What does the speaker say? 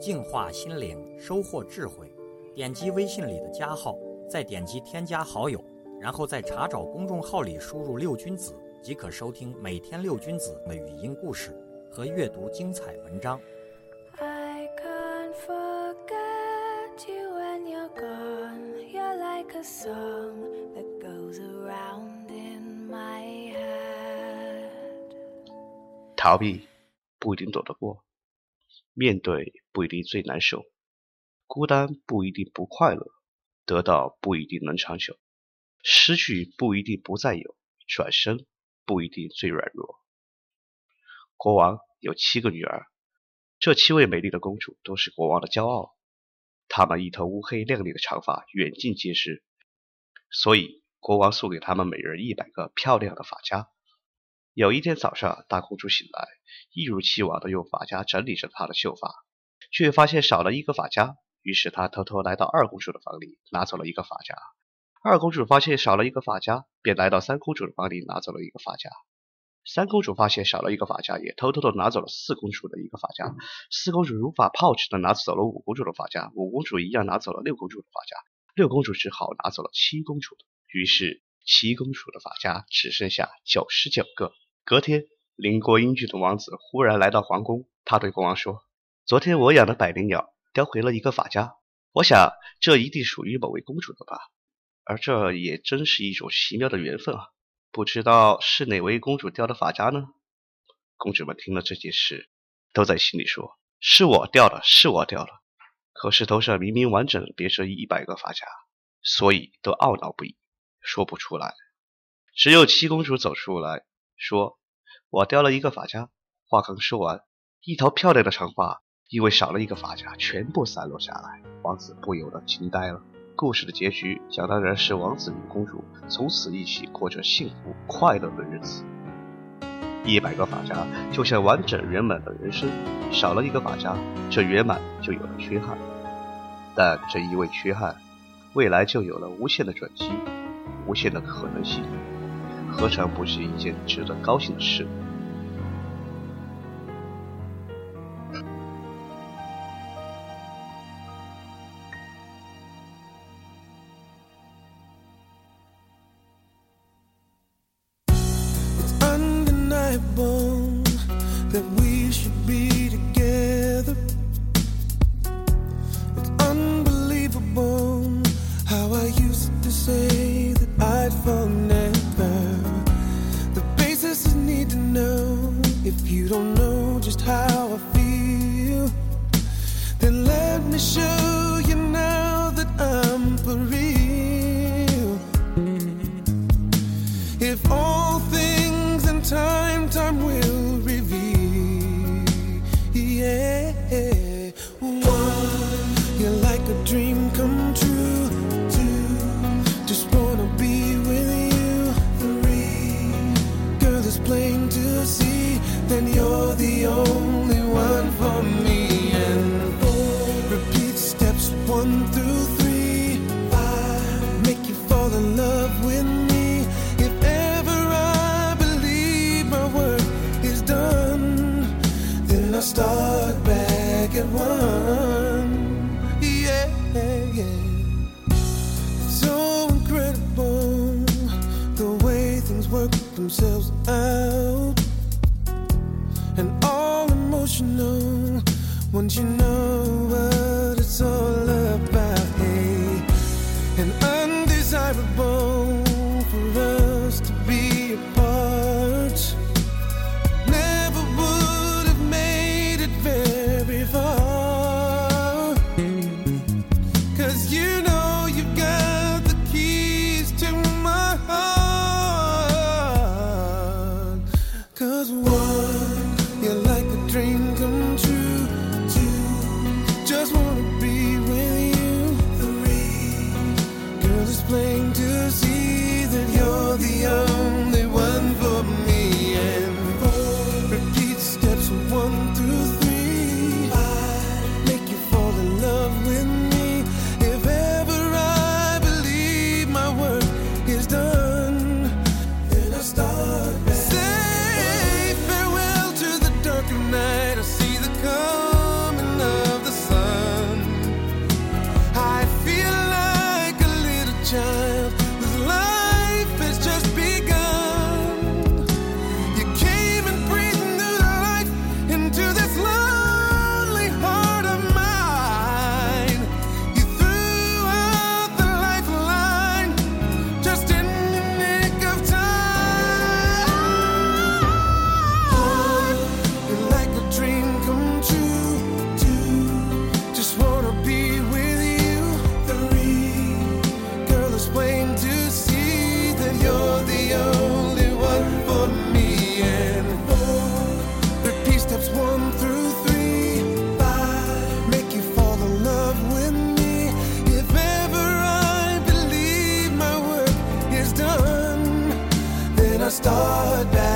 净化心灵，收获智慧。点击微信里的加号，再点击添加好友，然后在查找公众号里输入“六君子”，即可收听每天六君子的语音故事和阅读精彩文章。I can't forget you when you're gone. You're like a song that goes around in my head. 逃避不一定躲得过，面对不一定最难受，孤单不一定不快乐，得到不一定能长久，失去不一定不再有，转身不一定最软弱。国王有七个女儿，这七位美丽的公主都是国王的骄傲，她们一头乌黑亮丽的长发远近皆是，所以国王送给她们每人一百个漂亮的发夹。有一天早上，大公主醒来，一如既往地用发夹整理着她的秀发，却发现少了一个发夹。于是她偷偷来到二公主的房里，拿走了一个发夹。二公主发现少了一个发夹，便来到三公主的房里，拿走了一个发夹。三公主发现少了一个发夹，也偷偷地拿走了四公主的一个发夹。四公主如法炮制地拿走了五公主的发夹，五公主一样拿走了六公主的发夹，六公主只好拿走了七公主的。于是七公主的发夹只剩下九十九个。隔天，邻国英俊的王子忽然来到皇宫，他对国王说：“昨天我养的百灵鸟叼回了一个发夹，我想这一定属于某位公主的吧。而这也真是一种奇妙的缘分啊！不知道是哪位公主掉的发夹呢？”公主们听了这件事，都在心里说：“是我掉的，是我掉的。”可是头上明明完整别着一百个发夹，所以都懊恼不已，说不出来。只有七公主走出来说：“我掉了一个发夹。”话刚说完，一头漂亮的长发因为少了一个发夹，全部散落下来。王子不由得惊呆了。故事的结局讲当然是王子与公主从此一起过着幸福快乐的日子。一百个发夹就像完整圆满的人生，少了一个发夹，这圆满就有了缺憾。但这一味缺憾，未来就有了无限的转机，无限的可能性，何尝不是一件值得高兴的事？Then you're the only one for me. And four, repeat steps one through three. Five, make you fall in love with me. If ever I believe my work is done, then I start back at one. Yeah, yeah. So incredible the way things work themselves out, emotional. Once you know start back